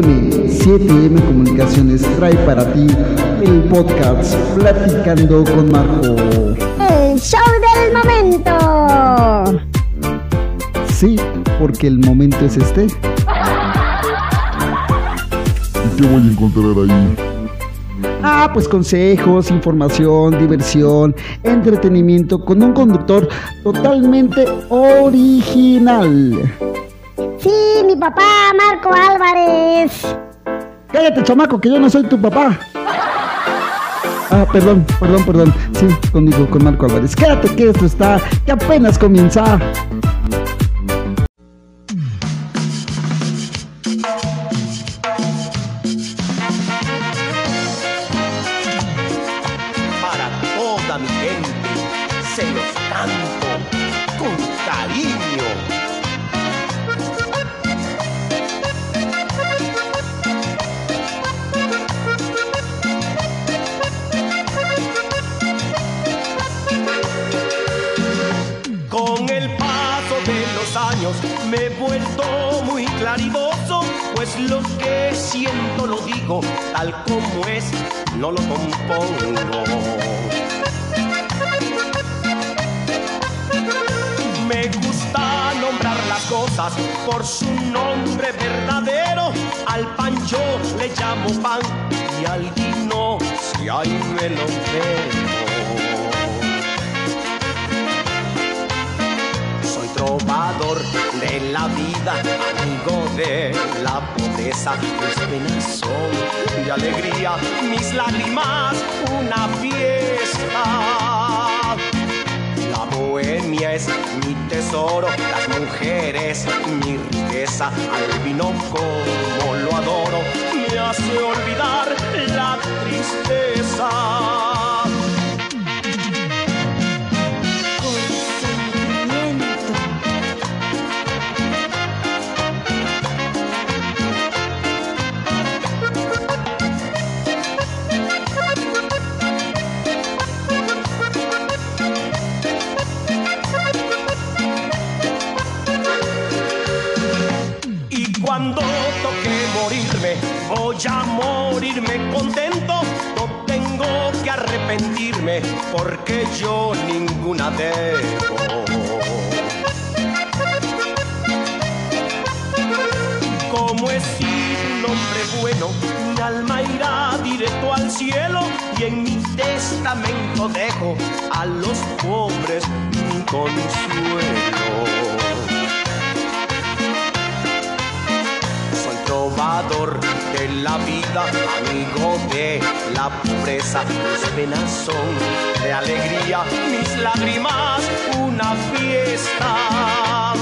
7M Comunicaciones trae para ti el podcast Platicando con Marco. El show del momento. Sí, porque el momento es este. ¿Y qué voy a encontrar ahí? Ah, pues consejos, información, diversión, entretenimiento con un conductor totalmente original. Sí, mi papá, Marco Álvarez. Cállate, chamaco, que yo no soy tu papá. Ah, perdón, perdón, perdón. Sí, conmigo, con Marco Álvarez. Quédate que esto está, que apenas comienza. Siento lo digo tal como es, no lo compongo. Me gusta nombrar las cosas por su nombre verdadero. Al pancho le llamo pan y al vino si hay me lo. Trovador de la vida, amigo de la pobreza. Mis penas son de alegría, mis lágrimas una fiesta. La bohemia es mi tesoro, las mujeres mi riqueza. Al vino como lo adoro, me hace olvidar la tristeza. Voy a morirme contento. No tengo que arrepentirme porque yo ninguna debo. Como he sido un hombre bueno, mi alma irá directo al cielo y en mi testamento dejo a los pobres mi consuelo. Vida, amigo de la pobreza. Mis penas son de alegría, mis lágrimas una fiesta.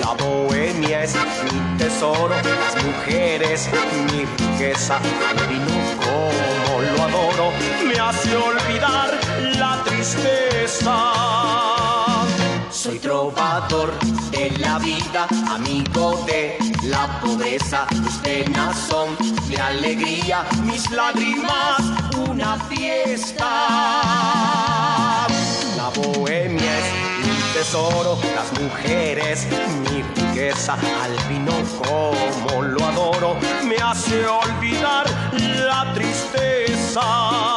La bohemia es mi tesoro, las mujeres mi riqueza. Al vino como lo adoro, me hace olvidar la tristeza. Soy trovador de la vida, amigo de la pobreza. Mis penas son de alegría, mis lágrimas una fiesta. La bohemia es mi tesoro, las mujeres mi riqueza. Al vino como lo adoro, me hace olvidar la tristeza.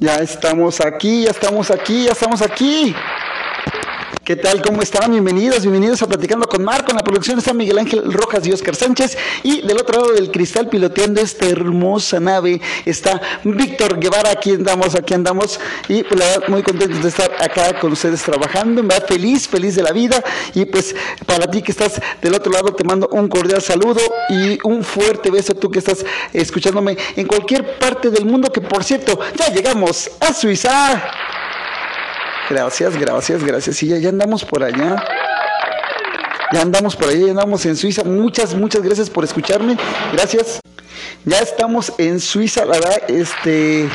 Ya estamos aquí, ya estamos aquí, ya estamos aquí. ¿Qué tal? ¿Cómo están? Bienvenidos, bienvenidos a Platicando con Marco. En la producción está Miguel Ángel Rojas y Oscar Sánchez. Y del otro lado del cristal, piloteando esta hermosa nave, está Víctor Guevara. Aquí andamos, aquí andamos. Y pues la verdad, muy contentos de estar acá con ustedes trabajando. En verdad, feliz, feliz de la vida. Y pues para ti que estás del otro lado, te mando un cordial saludo y un fuerte beso. Tú que estás escuchándome en cualquier parte del mundo, que por cierto, ya llegamos a Suiza. Gracias, gracias, gracias. Ya, ya andamos por allá. Ya andamos por allá, ya andamos en Suiza. Muchas, muchas gracias por escucharme. Gracias. Ya estamos en Suiza, la verdad, este.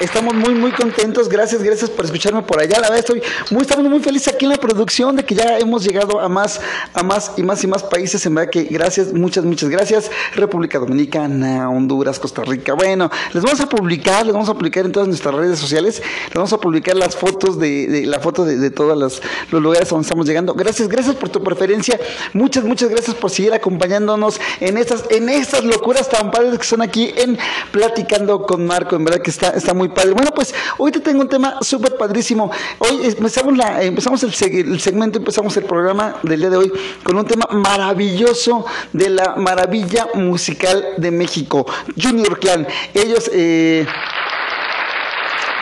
Estamos muy, muy contentos. Gracias, gracias por escucharme por allá. La verdad estoy muy, estamos muy felices aquí en la producción de que ya hemos llegado a más, a más y más y más países. En verdad que gracias, muchas, muchas gracias. República Dominicana, Honduras, Costa Rica. Bueno, les vamos a publicar, les vamos a publicar en todas nuestras redes sociales. Les vamos a publicar las fotos de, de la foto de, de todos los, lugares donde estamos llegando. Gracias, gracias por tu preferencia. Muchas, muchas gracias por seguir acompañándonos en estas, en estas locuras tan padres que son aquí en Platicando con Marco. En verdad que está, está muy padre. Bueno, pues hoy te tengo un tema súper padrísimo. Hoy empezamos, la, empezamos el, el segmento, empezamos el programa del día de hoy con un tema maravilloso de la maravilla musical de México, Junior Clan. Ellos... Eh,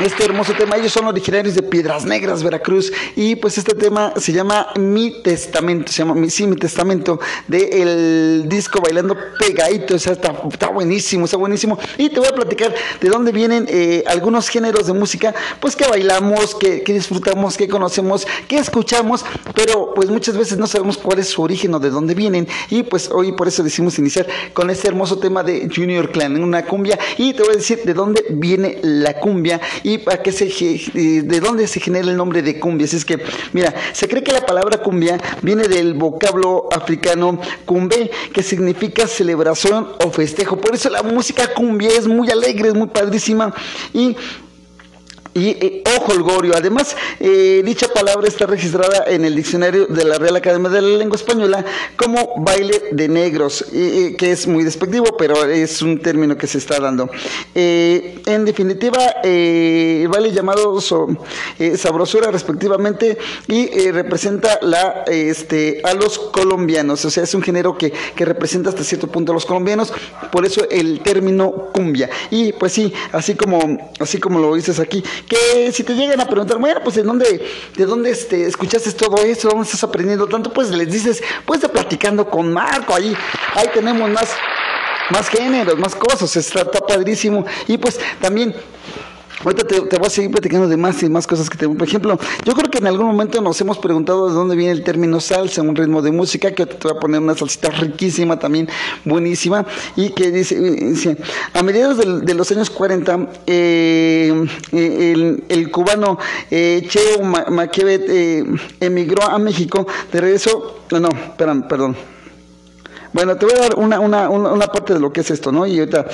este hermoso tema. Ellos son originarios de Piedras Negras, Veracruz. Y pues este tema se llama Mi Testamento. Se llama sí, Mi Testamento. Del disco Bailando Pegadito. O sea, está, buenísimo, está buenísimo. Y te voy a platicar de dónde vienen eh, algunos géneros de música. Pues que bailamos, que, que disfrutamos, que conocemos, que escuchamos. Pero pues muchas veces no sabemos cuál es su origen o de dónde vienen. Y pues hoy por eso decidimos iniciar con este hermoso tema de Junior Clan. En una cumbia. Y te voy a decir de dónde viene la cumbia para qué se de dónde se genera el nombre de cumbia. Así es que, mira, se cree que la palabra cumbia viene del vocablo africano cumbe, que significa celebración o festejo. Por eso la música cumbia es muy alegre, es muy padrísima y y eh, ojo holgorio. Además, dicha palabra está registrada en el diccionario de la Real Academia de la Lengua Española como baile de negros, que es muy despectivo, pero es un término que se está dando. Eh, en definitiva, eh, el baile llamado eh, sabrosura respectivamente y representa la, este, a los colombianos, o sea, es un género que, que representa hasta cierto punto a los colombianos, por eso el término cumbia. Y pues sí, así como, así como lo dices aquí, que si te llegan a preguntar, bueno, pues de dónde, de dónde este, escuchaste todo esto, dónde estás aprendiendo tanto, pues les dices, pues de platicando con Marco, ahí, ahí tenemos más, más géneros, más cosas, está, está padrísimo. Y pues también Ahorita te, voy a seguir platicando de más y más cosas que tengo. Por ejemplo, yo creo que en algún momento nos hemos preguntado de dónde viene el término salsa, un ritmo de música, que te voy a poner una salsita riquísima también, buenísima, y que dice, dice a mediados del- de los años 40, eh, eh, el, el cubano eh, Cheo Ma- Maquevet eh, emigró a México, de regreso, no, no, espérame, perdón. Bueno, te voy a dar una, una, una, parte de lo que es esto, ¿no? Y ahorita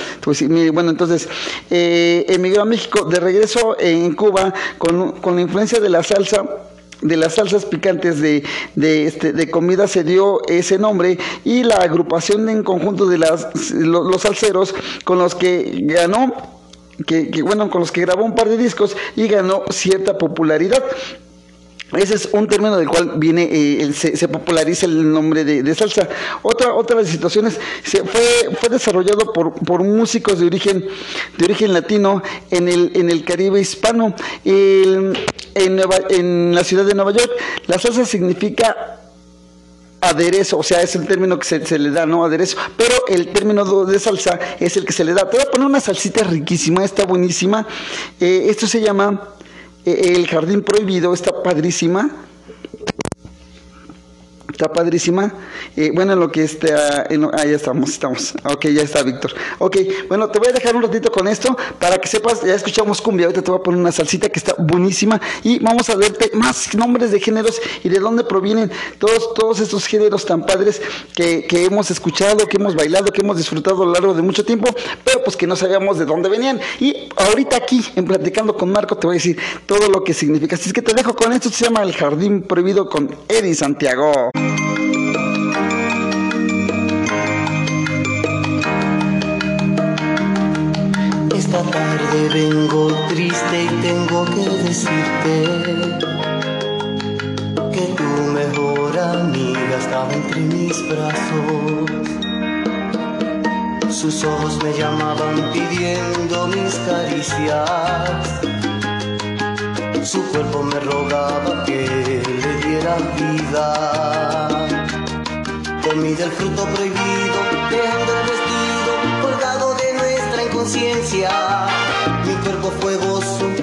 mire, bueno, entonces, eh, emigró a México, de regreso en Cuba, con, con la influencia de la salsa, de las salsas picantes de, de, este, de comida se dio ese nombre y la agrupación en conjunto de las, lo- los salseros con los que ganó, que, bueno, con los que grabó un par de discos y ganó cierta popularidad. Ese es un término del cual viene, eh, se, populariza el nombre de, salsa. Otra, otra de las situaciones se fue, fue desarrollado por, por músicos de origen, de origen latino en el, en el Caribe hispano. En, en la ciudad de Nueva York, la salsa significa aderezo, o sea, es el término que se, se le da, ¿no? Aderezo, pero el término de salsa es el que se le da. Te voy a poner una salsita riquísima, está buenísima. Eh, esto se llama eh, El Jardín Prohibido, está padrísima. Está padrísima. Eh, bueno, en lo que está. En lo- ah, ya estamos, estamos. Ok, ya está, Víctor. Ok, bueno, te voy a dejar un ratito con esto para que sepas. Ya escuchamos cumbia. Ahorita te voy a poner una salsita que está buenísima. Y vamos a verte más nombres de géneros y de dónde provienen todos, todos estos géneros tan padres que, que hemos escuchado, que hemos bailado, que hemos disfrutado a lo largo de mucho tiempo, pero pues que no sabíamos de dónde venían. Y ahorita aquí, en Platicando con Marco, te voy a decir todo lo que significa. Así es que te dejo con esto. Se llama El Jardín Prohibido con Eddie Santiago. Vengo triste y tengo que decirte que tu mejor amiga estaba entre mis brazos. Sus ojos me llamaban pidiendo mis caricias. Su cuerpo me rogaba que le diera vida. Comí del fruto prohibido, dejando el vestido colgado de nuestra inconsciencia. Cuerpo fue gozo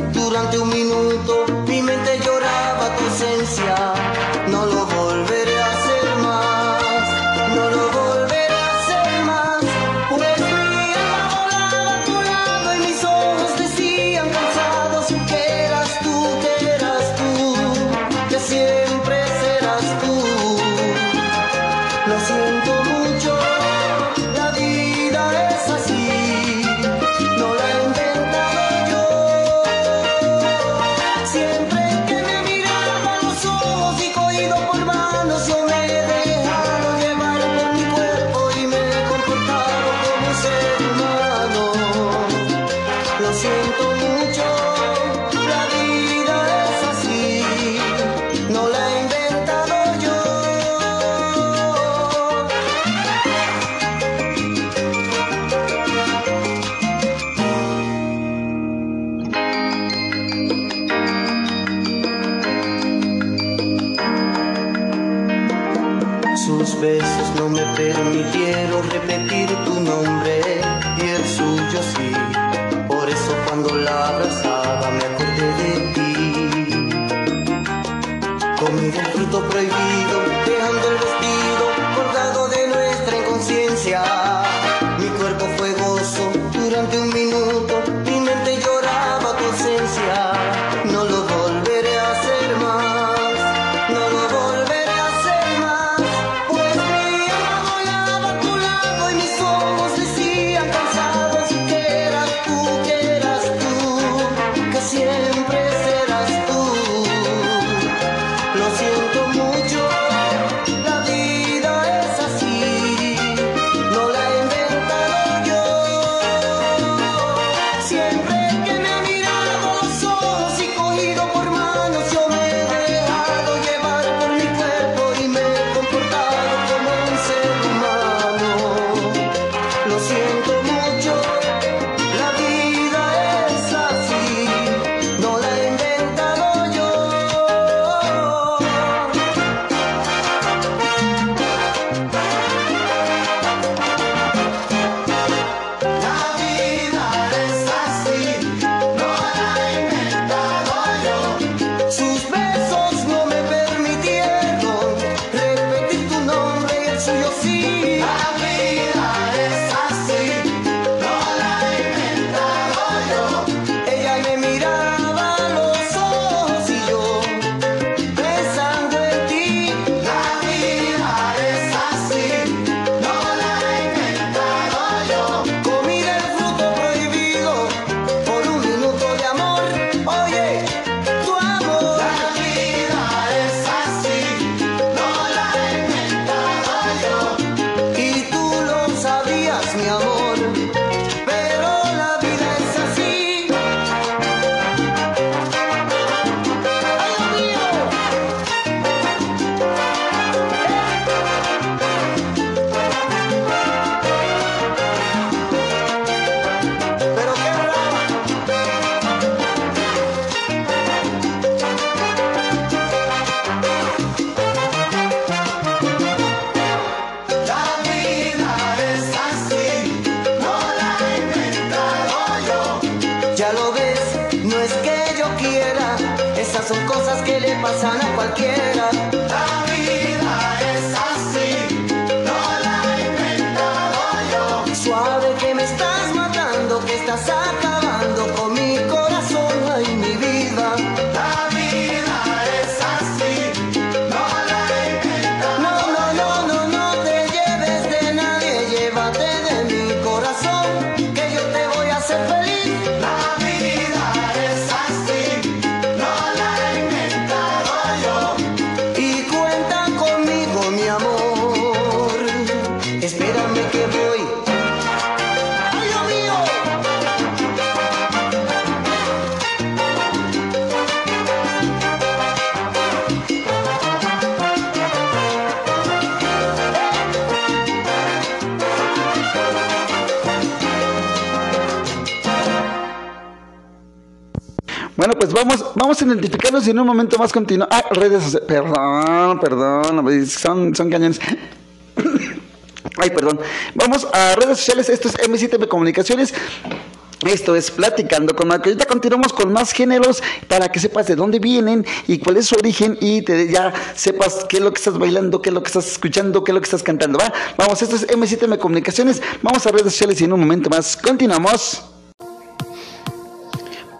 pasan a cualquiera. Vamos, a identificarnos y en un momento más continuo. Ah, redes sociales. Perdón, perdón. Son, son cañones. Ay, perdón. Vamos a redes sociales. Esto es M7 Comunicaciones. Esto es Platicando con Marco. Ahorita continuamos con más géneros para que sepas de dónde vienen y cuál es su origen y te, ya sepas qué es lo que estás bailando, qué es lo que estás escuchando, qué es lo que estás cantando. ¿va? Vamos, esto es M7M Comunicaciones. Vamos a redes sociales y en un momento más continuamos.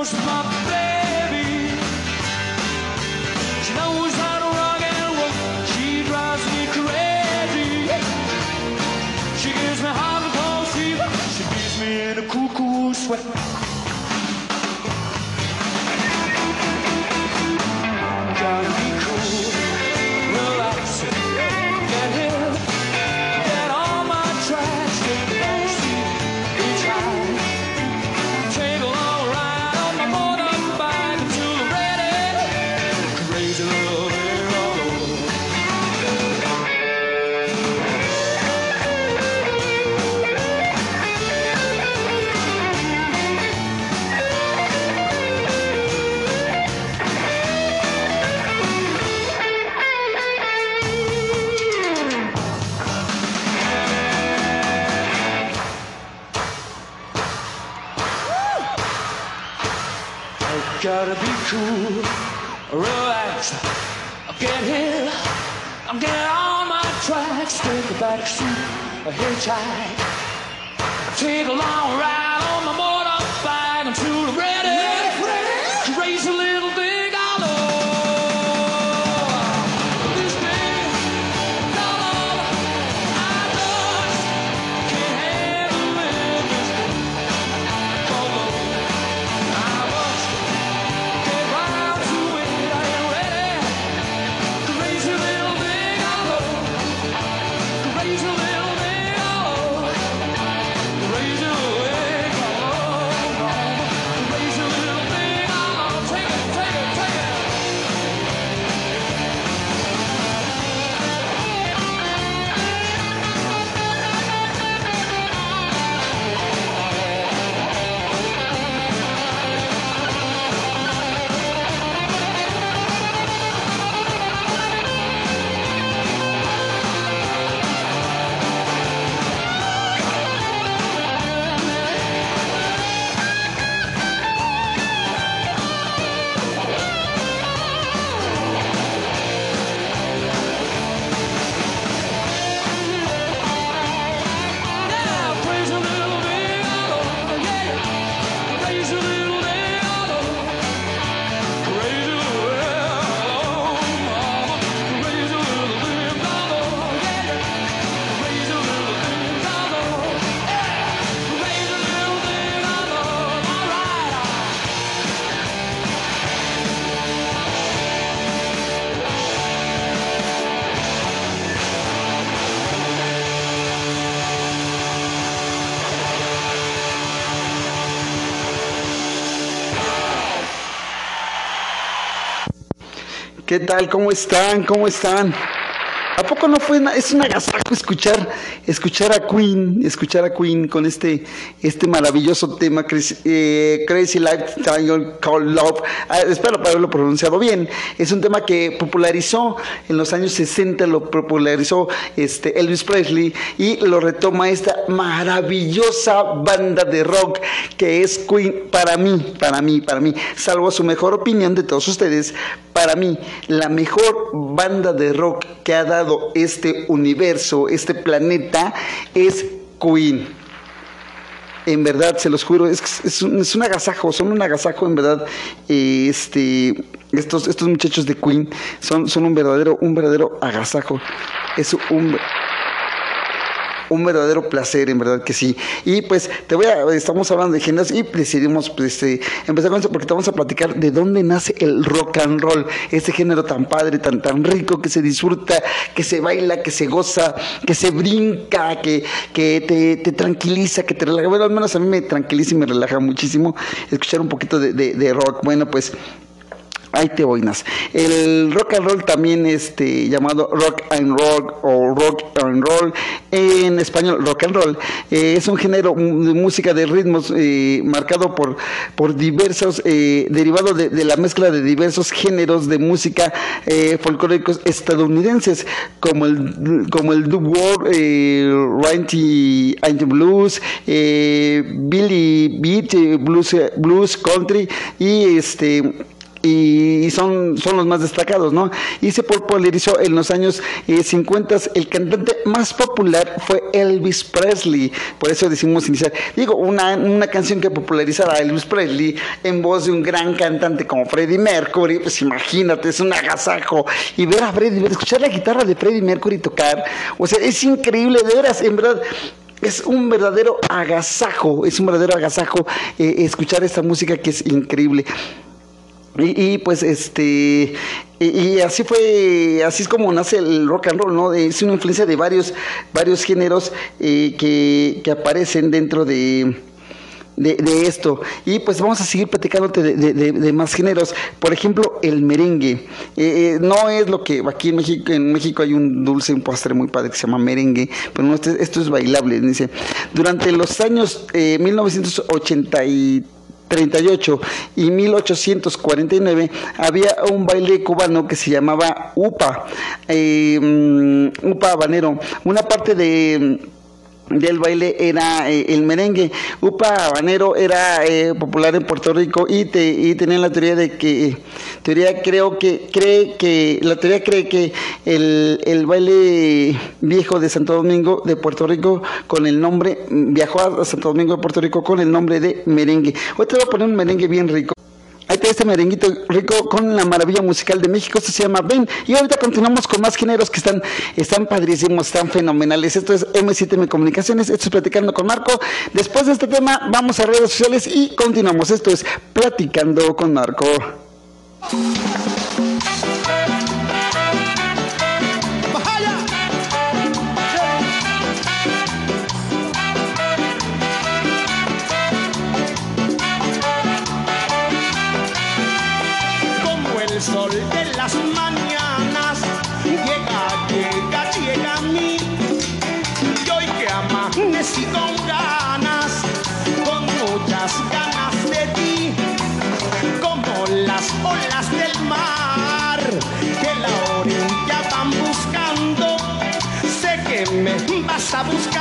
knows my baby. She knows how to rock and roll. She drives me crazy. She gives me hot cold fever. She beats me in a cuckoo sweat. A hitchhike, take a ¿Qué tal? ¿Cómo están? ¿Cómo están? ¿A poco no fue una, es un agasajo escuchar, escuchar a Queen, escuchar a Queen con este, este maravilloso tema Crazy, eh, Crazy Lifestyle Called Love? Ah, espero haberlo pronunciado bien. Es un tema que popularizó en los años 60, lo popularizó este Elvis Presley y lo retoma esta maravillosa banda de rock que es Queen para mí, para mí, para mí, salvo su mejor opinión de todos ustedes, para mí la mejor banda de rock que ha dado este universo, este planeta, es Queen. En verdad, se los juro, es, un, es un agasajo, son un agasajo, en verdad. este, estos, estos muchachos de Queen son, son un verdadero, un verdadero agasajo. Es un, un verdadero placer, en verdad que sí. Y pues te voy a, estamos hablando de géneros y decidimos pues, este, empezar con esto porque te vamos a platicar de dónde nace el rock and roll, ese género tan padre, tan, tan rico, que se disfruta, que se baila, que se goza, que se brinca, que, que te, te tranquiliza, que te relaja. Bueno, al menos a mí me tranquiliza y me relaja muchísimo escuchar un poquito de, de rock. Bueno, pues Ahí te boinas. El rock and roll también este llamado rock and roll o rock and roll en español rock and roll eh, es un género de música de ritmos eh, marcado por por diversos eh, derivado de, la mezcla de diversos géneros de música eh, folclóricos estadounidenses como el como el eh, Ranty blues, eh, Billy Beat, blues blues country y este y son, son los más destacados, ¿no? Y se popularizó en los años eh, 50. El cantante más popular fue Elvis Presley, por eso decimos iniciar. Digo, una, una canción que popularizara a Elvis Presley en voz de un gran cantante como Freddie Mercury, pues imagínate, es un agasajo. Y ver a Freddie, escuchar la guitarra de Freddie Mercury tocar, o sea, es increíble, de veras, en verdad es un verdadero agasajo, es un verdadero agasajo eh, escuchar esta música que es increíble. Y, pues este y, así fue así es como nace el rock and roll no es una influencia de varios varios géneros eh, que, que, aparecen dentro de, de, esto. Y pues vamos a seguir platicándote de, de, más géneros. Por ejemplo el merengue. Eh, eh, no es lo que aquí en México en México hay un dulce un postre muy padre que se llama merengue pero no, esto, esto es bailable dice. Durante los años eh, 1983 38 y 1849 había un baile cubano que se llamaba UPA, eh, um, UPA habanero, una parte de del baile era eh, el merengue. Upa Habanero era eh, popular en Puerto Rico y, te, y tenían la teoría de que, teoría creo que, cree que, la teoría cree que el, el baile viejo de Santo Domingo de Puerto Rico con el nombre, viajó a Santo Domingo de Puerto Rico con el nombre de merengue. Hoy te voy a poner un merengue bien rico. Ahí está este merenguito rico con la maravilla musical de México. Se llama Ven. Y ahorita continuamos con más géneros que están, están padrísimos, están fenomenales. Esto es M7M Comunicaciones. Esto es Platicando con Marco. Después de este tema, vamos a redes sociales y continuamos. Esto es Platicando con Marco. Vas a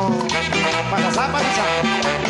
oh. Hola,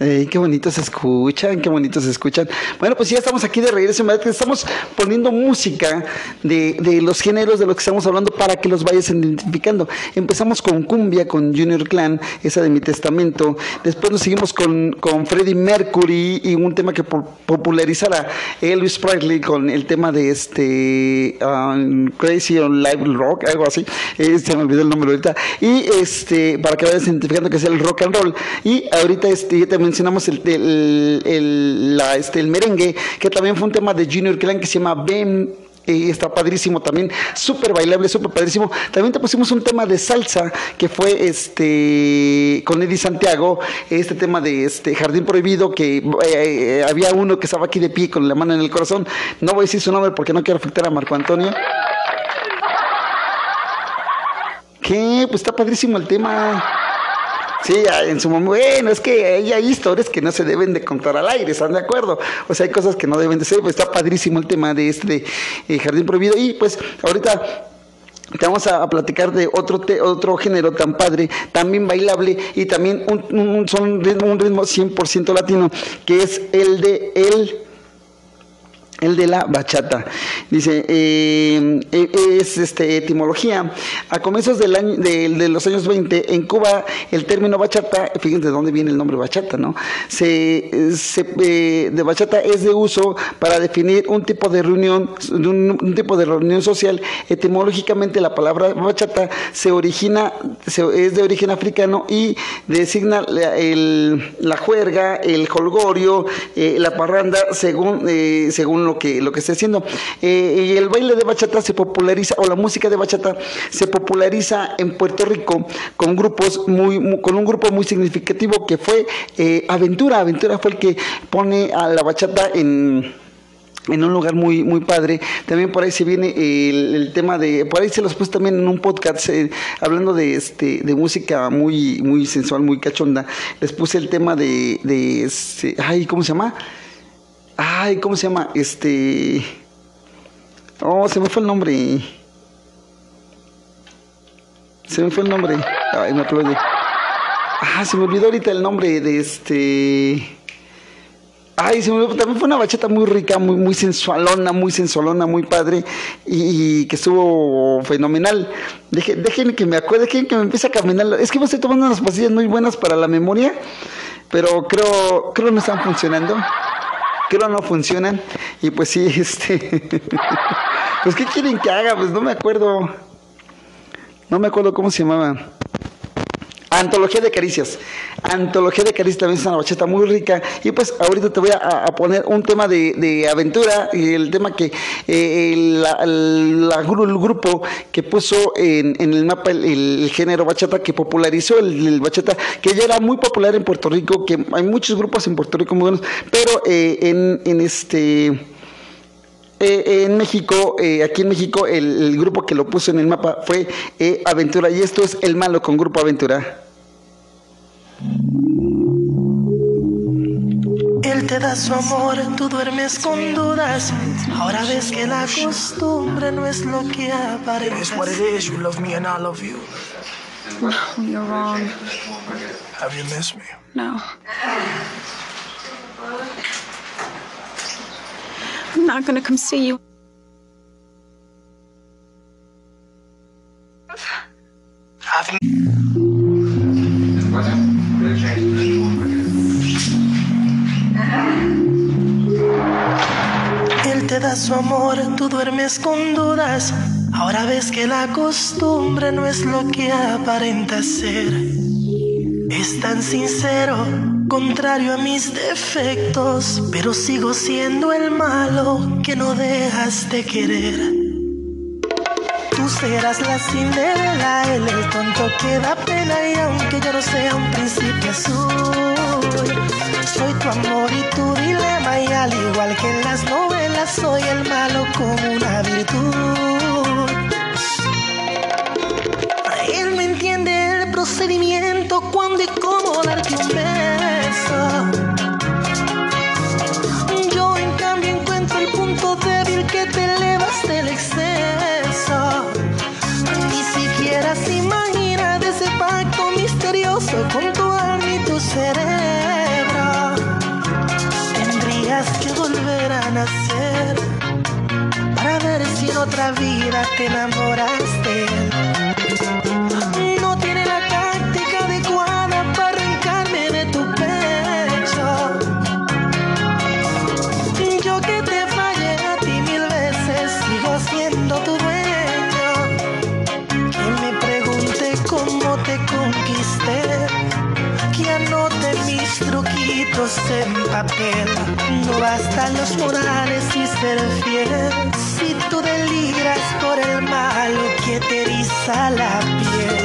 Ey, qué bonito se escuchan, qué bonito se escuchan. Bueno, pues ya estamos aquí de regreso. Estamos poniendo música de, de, los géneros de los que estamos hablando para que los vayas identificando. Empezamos con Cumbia, con Junior Clan, esa de mi testamento. Después nos seguimos con, con Freddie Mercury y un tema que popularizara Elvis Presley con el tema de este um, Crazy on Live Rock, algo así. Eh, se me olvidó el nombre ahorita. Y este, para que vayas identificando que es el rock and roll. Y ahorita este, también mencionamos el, el, la, este, el merengue, que también fue un tema de Junior Clan que se llama Ben y está padrísimo también, súper bailable, súper padrísimo. También te pusimos un tema de salsa que fue este con Eddie Santiago, este tema de este Jardín Prohibido, que eh, había uno que estaba aquí de pie con la mano en el corazón. No voy a decir su nombre porque no quiero afectar a Marco Antonio. ¿Qué? Pues está padrísimo el tema. Sí, en su momento, bueno, es que hay, historias que no se deben de contar al aire, ¿están de acuerdo? O sea, hay cosas que no deben de ser, pues está padrísimo el tema de este eh, Jardín Prohibido y pues ahorita te vamos a, platicar de otro otro género tan padre, también bailable y también un, un, un ritmo 100% latino, que es el de el el de la bachata. Dice, eh, es este, etimología. A comienzos del año, de, de, los años 20, en Cuba, el término bachata, fíjense de dónde viene el nombre bachata, ¿no? Se, se eh, de bachata es de uso para definir un tipo de reunión, un, tipo de reunión social. Etimológicamente, la palabra bachata se origina, se, es de origen africano y designa la, el, la juerga, el holgorio, eh, la parranda, según, eh, según lo que, lo que esté haciendo. Eh, y el baile de bachata se populariza, o la música de bachata se populariza en Puerto Rico con grupos muy, muy con un grupo muy significativo que fue eh, Aventura. Aventura fue el que pone a la bachata en en un lugar muy muy padre. También por ahí se viene el, el tema de, por ahí se los puse también en un podcast eh, hablando de este de música muy muy sensual, muy cachonda. Les puse el tema de, de este, ay, ¿cómo se llama? Ay, ¿cómo se llama? Este. Oh, se me fue el nombre. Se me fue el nombre. Ay, me aplaude. Ah, se me olvidó ahorita el nombre de este. Ay, se me olvidó. También fue una bachata muy rica, muy, muy sensualona, muy sensualona, muy padre. Y, que estuvo fenomenal. Dejen que me acuerde, dejen que me empiece a caminar. Es que me estoy tomando unas pastillas muy buenas para la memoria. Pero creo, creo no están funcionando creo no funcionan. Y pues sí, este, pues qué quieren que haga, pues no me acuerdo, no me acuerdo cómo se llamaba. Antología de Caricias. Antología de Caricias también es una bachata muy rica. Y pues ahorita te voy a, poner un tema de, de, aventura. El tema que eh, el grupo que puso en, en el mapa el, el, género bachata, que popularizó el, el, bachata, que ya era muy popular en Puerto Rico, que hay muchos grupos en Puerto Rico muy buenos, pero eh, en, en este eh, en México, eh, aquí en México, el, el, grupo que lo puso en el mapa fue eh, Aventura. Y esto es El Malo con Grupo Aventura. Él te da su amor, tú duermes con dudas. Ahora ves que la costumbre no es lo que aparenta. It's what it is. You love me and I love you. No, you're wrong. Have you missed me? No. Not gonna come see you. Él te da su amor, tú duermes con dudas. Ahora ves que la costumbre no es lo que aparenta ser. Es tan sincero, Contrario a mis defectos, pero sigo siendo el malo que no dejas de querer. Tú serás la cinderela, él el tonto que da pena y aunque yo no sea un príncipe azul, soy tu amor y tu dilema y al igual que en las novelas soy el malo con una virtud. Él me entiende el procedimiento cuando y cómo darte un beso Tendrías que volver a nacer para ver si en otra vida te enamoraste. Bastan los morales y ser fiel. Si tú deliras por el malo que te eriza la piel.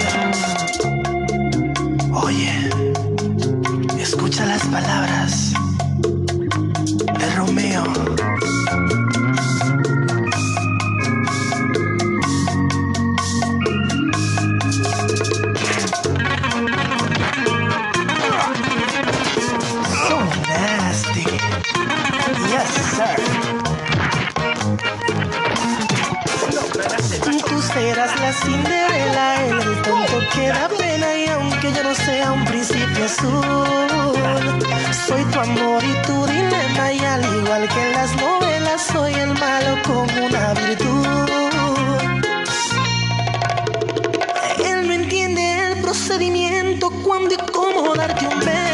Oye, escucha las palabras Cinderela, el tonto que da pena y aunque yo no sea un príncipe azul, soy tu amor y tu dilema y al igual que en las novelas soy el malo con una virtud. Él no entiende el procedimiento cuando y cómo darte un beso.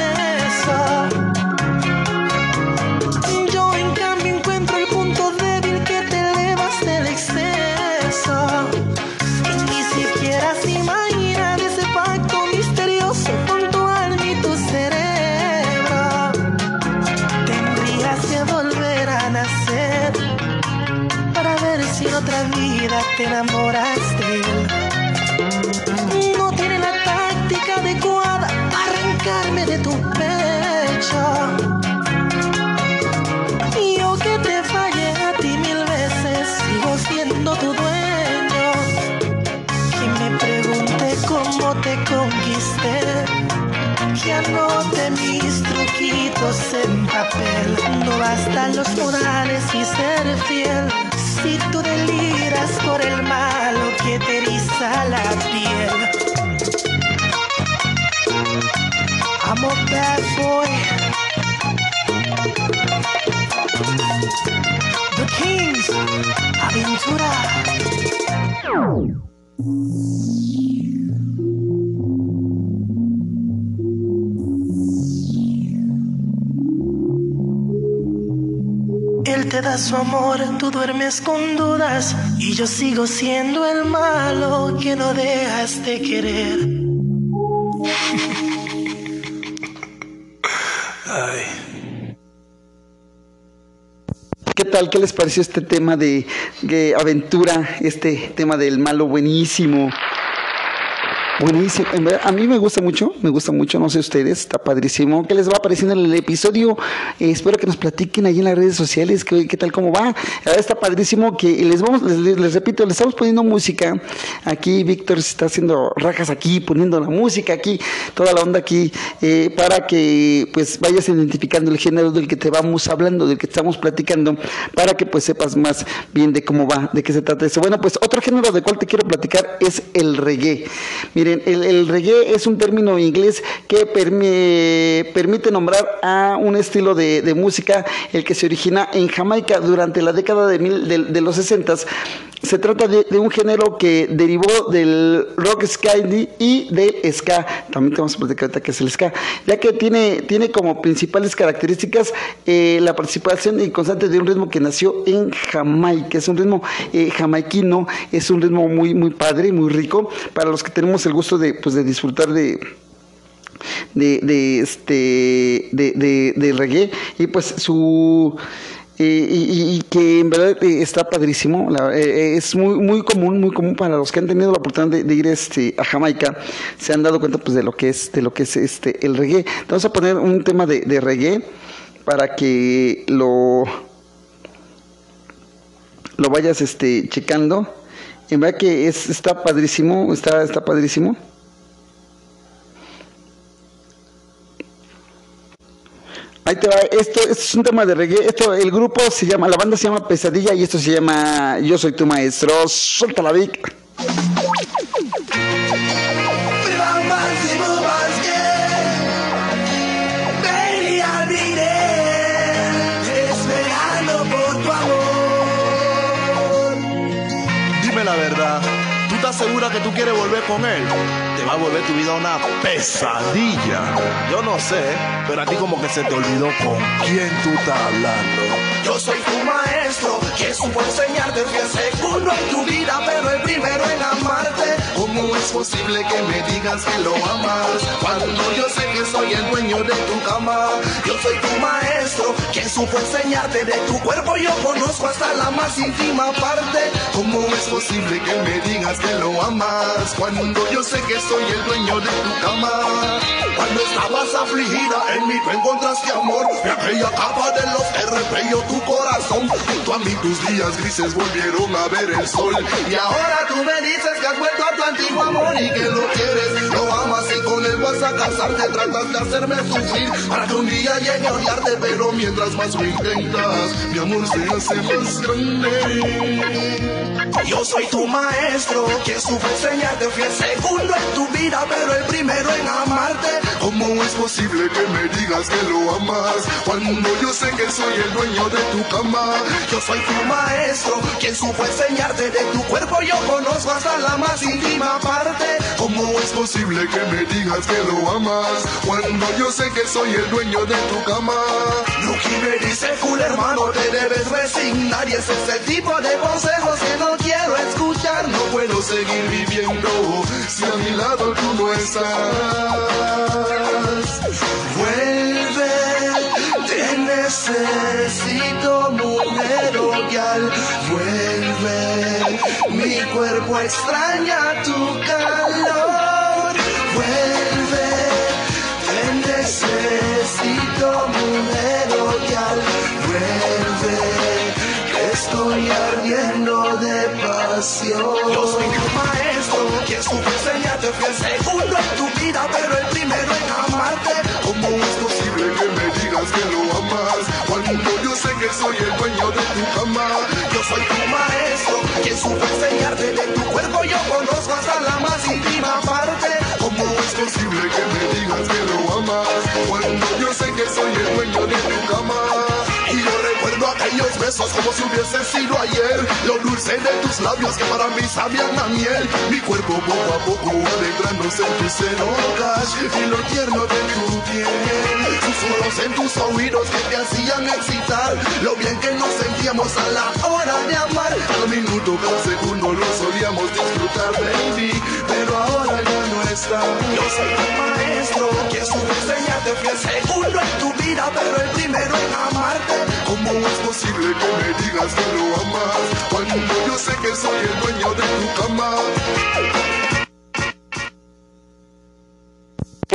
Bastan los morales y ser fiel. Si tú deliras por el malo que te eriza la piel. I'm a bad boy. The Kings, Aventura. Te da su amor, tú duermes con dudas y yo sigo siendo el malo que no dejas de querer. Ay. ¿Qué tal? ¿Qué les pareció este tema de, de aventura? Este tema del malo buenísimo. Buenísimo. A mí me gusta mucho, me gusta mucho, no sé ustedes, está padrísimo. ¿Qué les va apareciendo en el episodio? Eh, espero que nos platiquen ahí en las redes sociales, qué tal, cómo va. Está padrísimo que les vamos, les, repito, les estamos poniendo música. Aquí Víctor está haciendo rajas aquí, poniendo la música aquí, toda la onda aquí, eh, para que pues vayas identificando el género del que te vamos hablando, del que estamos platicando, para que pues sepas más bien de cómo va, de qué se trata eso. Bueno, pues otro género del cual te quiero platicar es el reggae. El, reggae es un término inglés que permi- permite nombrar a un estilo de, música, el que se origina en Jamaica durante la década de, mil- de- los 60 se trata de, un género que derivó del rock sky y del ska. También te vamos a platicar qué es el ska, ya que tiene, tiene como principales características eh, la participación y constante de un ritmo que nació en Jamaica. Es un ritmo eh, jamaiquino, es un ritmo muy, muy padre, muy rico, para los que tenemos el gusto de, pues, de disfrutar de de, de este de, de, reggae. Y pues su eh, y, que en verdad eh, está padrísimo la- eh, es muy muy común muy común para los que han tenido la oportunidad de, ir este a Jamaica se han dado cuenta pues de lo que es de lo que es este el reggae. Vamos a poner un tema de, de reggae para que lo lo vayas este checando en verdad que es, está padrísimo, está, está padrísimo. Ahí te va, esto, esto, es un tema de reggae. Esto, el grupo se llama, la banda se llama Pesadilla y esto se llama Yo soy tu maestro. Suelta la Vic. Segura que tú quieres volver con él? Te va a volver tu vida una pesadilla. Yo no sé, pero a ti como que se te olvidó con quién tú estás hablando. Yo soy tu maestro, que supo enseñarte fui el segundo en tu vida, pero el primero en amarte. ¿Cómo es posible que me digas que lo amas cuando yo sé que soy el dueño de tu cama? Yo soy tu maestro, que supo enseñarte de tu cuerpo, yo conozco hasta la más íntima parte. ¿Cómo es posible que me digas que lo amas cuando yo sé que soy el dueño de tu cama? Cuando estabas afligida, en mí tú encontraste amor, y aquella capa de los que tu corazón. Junto a mí tus días grises volvieron a ver el sol. Y ahora tú me dices que has vuelto a tu antiguo amor y que lo quieres, lo amas y con él vas a casarte. Tratas de hacerme sufrir para que un día llegue a odiarte, pero mientras más lo intentas, mi amor se hace más grande. Yo soy tu maestro, que supo enseñarte, fui el segundo en tu vida, pero el primero en amarte. ¿Cómo es posible que me digas que lo amas cuando yo sé que soy el dueño de tu cama? Yo soy tu maestro, quien supo enseñarte de tu cuerpo, yo conozco hasta la más íntima parte. ¿Cómo es posible que me digas que lo amas cuando yo sé que soy el dueño de tu cama? Lucky me dice, cool hermano, te debes resignar y es el tipo de consejos que no quiero escuchar. No puedo seguir viviendo si a mi lado tú no estás. Vuelve, te necesito, mujer odial. Vuelve, mi cuerpo extraña tu calor. Necesito, mujer odial. Vuelve, estoy ardiendo de pasión. Yo soy tu maestro, quien supo enseñarte, el segundo en tu vida, pero el primero en amarte. ¿Cómo es posible que me digas que lo amas cuando yo sé que soy el dueño de tu cama? Yo soy tu maestro, quien supo enseñarte de tu cuerpo, yo conozco hasta la más íntima parte. ¿Cómo es posible que me digas que lo amas cuando yo sé que soy el dueño de tu cama? Recuerdo aquellos besos como si hubiese sido ayer. Lo dulce de tus labios que para mí sabían a miel. Mi cuerpo poco a poco adentrándose en tus cerocas y lo tierno de tu piel. Susurros en tus oídos que te hacían excitar. Lo bien que nos sentíamos a la hora de amar. Cada minuto, cada segundo lo solíamos disfrutar, baby. Pero ahora ya no está. Yo soy tu maestro, que supo enseñarte, fui el segundo en tu vida, pero el primero en amarte. ¿Cómo es posible que me digas que lo amas cuando yo sé que soy el dueño de tu cama?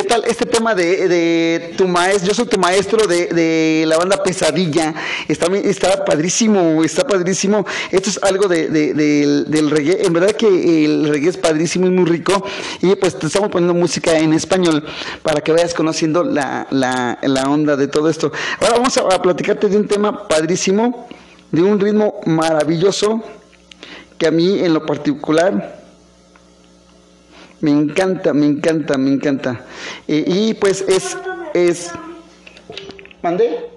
¿Qué tal este tema de, tu maestro? Yo soy tu maestro de, la banda Pesadilla. Está, está padrísimo, está padrísimo. Esto es algo de, de, del, reggae. En verdad que el reggae es padrísimo y muy rico. Y pues te estamos poniendo música en español para que vayas conociendo la, la, la onda de todo esto. Ahora vamos a, a platicarte de un tema padrísimo, de un ritmo maravilloso que a mí en lo particular me encanta, me encanta, me encanta. Y pues es, es, mandé.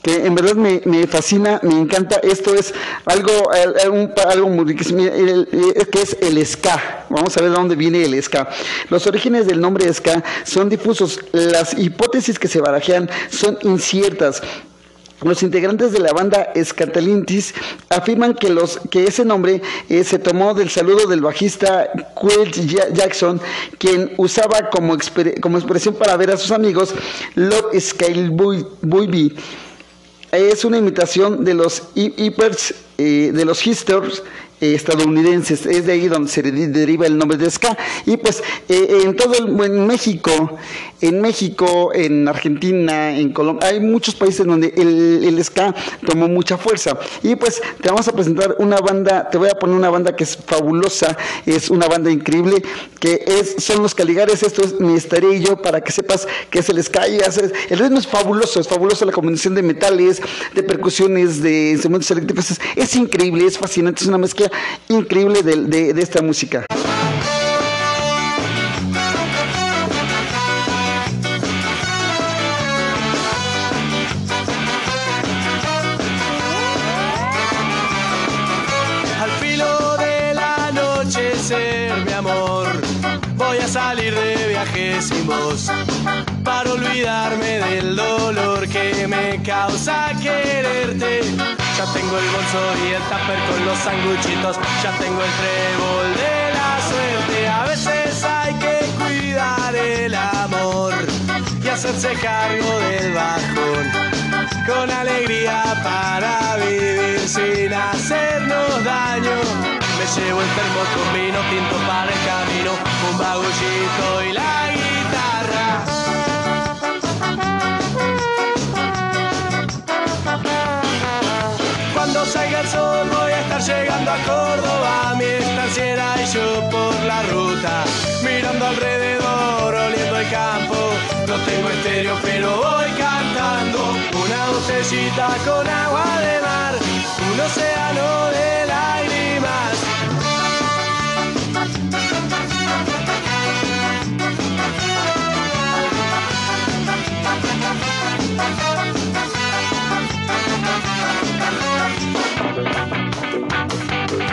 Que en verdad me, me, fascina, me encanta. Esto es algo, algo muy que es el ska. Vamos a ver de dónde viene el ska. Los orígenes del nombre ska son difusos. Las hipótesis que se barajean son inciertas. Los integrantes de la banda Scatalintis afirman que, los, que ese nombre eh, se tomó del saludo del bajista Quilt Jackson, quien usaba como, como, expresión para ver a sus amigos Love Scale Boy Es una imitación de los hippers, eh, de los hipsters eh, estadounidenses. Es de ahí donde se de- deriva el nombre de ska. Y pues eh, en todo el, en México, en México, en Argentina, en Colombia, hay muchos países donde el, el ska tomó mucha fuerza. Y pues te vamos a presentar una banda, te voy a poner una banda que es fabulosa, es una banda increíble, que es, son los Caligares, esto es mi estaré yo, para que sepas que es el ska. y hace- el ritmo es fabuloso, es fabuloso la combinación de metales, de percusiones, de instrumentos eléctricos, es, es increíble, es fascinante, es una mezcla increíble de, de- de esta música. Olvidarme del dolor que me causa quererte. Ya tengo el bolso y el tupper con los sanguchitos, ya tengo el trébol de la suerte. A veces hay que cuidar el amor y hacerse cargo del bajón con alegría para vivir sin hacernos daño. Me llevo el termo con vino tinto para el camino, un bagullito y la llegando a Córdoba, mi estanciera y yo por la ruta, mirando alrededor, oliendo el campo. No tengo estéreo, pero voy cantando una botellita con agua de mar, un océano de lágrimas. Cuando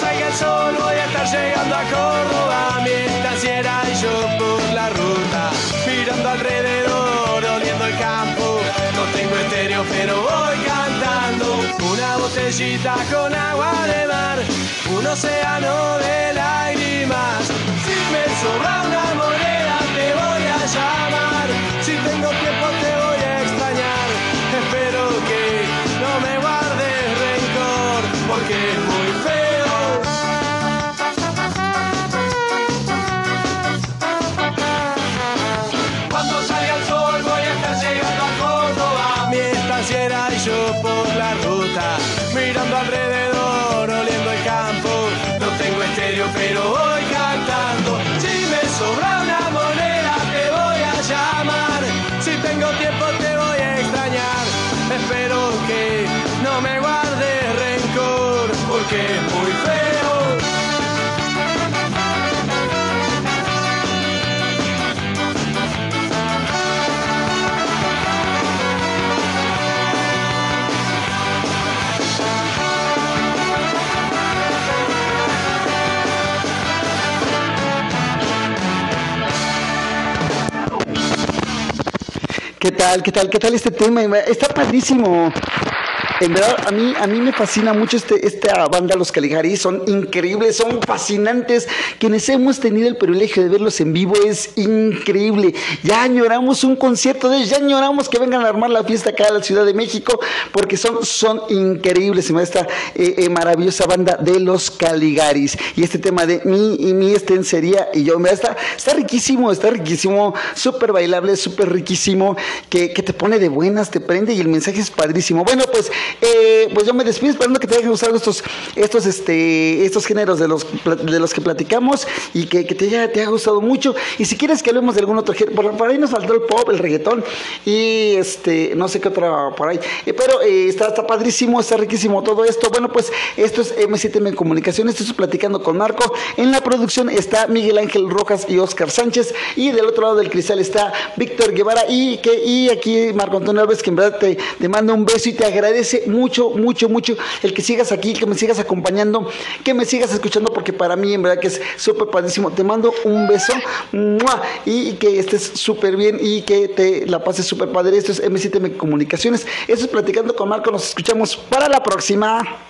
salga el sol voy a estar llegando a Córdoba, mi estanciera y yo por la ruta, mirando alrededor, oliendo el campo. No tengo estéreo, pero voy cantando una botellita con agua de mar, un océano de lágrimas. Es muy feo. ¿Qué tal? ¿Qué tal? ¿Qué tal este tema? Está padrísimo. En verdad, a mí, a mí me fascina mucho este, esta banda, Los Caligaris. Son increíbles, son fascinantes. Quienes hemos tenido el privilegio de verlos en vivo es increíble. Ya añoramos un concierto de ellos, ya añoramos que vengan a armar la fiesta acá a la Ciudad de México, porque son, son increíbles. Esta eh, eh, maravillosa banda de Los Caligaris. Y este tema de mi y mi estencería y yo, me da- está, está riquísimo, está riquísimo, súper bailable, súper riquísimo, que, que te pone de buenas, te prende y el mensaje es padrísimo. Bueno, pues, eh, pues yo me despido esperando que te hayan gustado estos, estos, este, estos géneros de los, de los que platicamos y que, te, haya, te haya gustado mucho. Y si quieres que hablemos de algún otro género, por, ahí nos faltó el pop, el reggaetón y este, no sé qué otra por ahí. Eh, pero eh, está, padrísimo, está riquísimo todo esto. Bueno, pues esto es M7M Comunicaciones, estoy platicando con Marco. En la producción está Miguel Ángel Rojas y Oscar Sánchez. Y del otro lado del cristal está Víctor Guevara y, que, y aquí Marco Antonio Alves, que en verdad te, te manda un beso y te mucho, mucho, mucho el que sigas aquí, que me sigas acompañando, que me sigas escuchando, porque para mí en verdad que es súper padrísimo. Te mando un beso y que estés súper bien y que te la pases súper padre. Esto es M7M Comunicaciones. Esto es Platicando con Marco. Nos escuchamos para la próxima.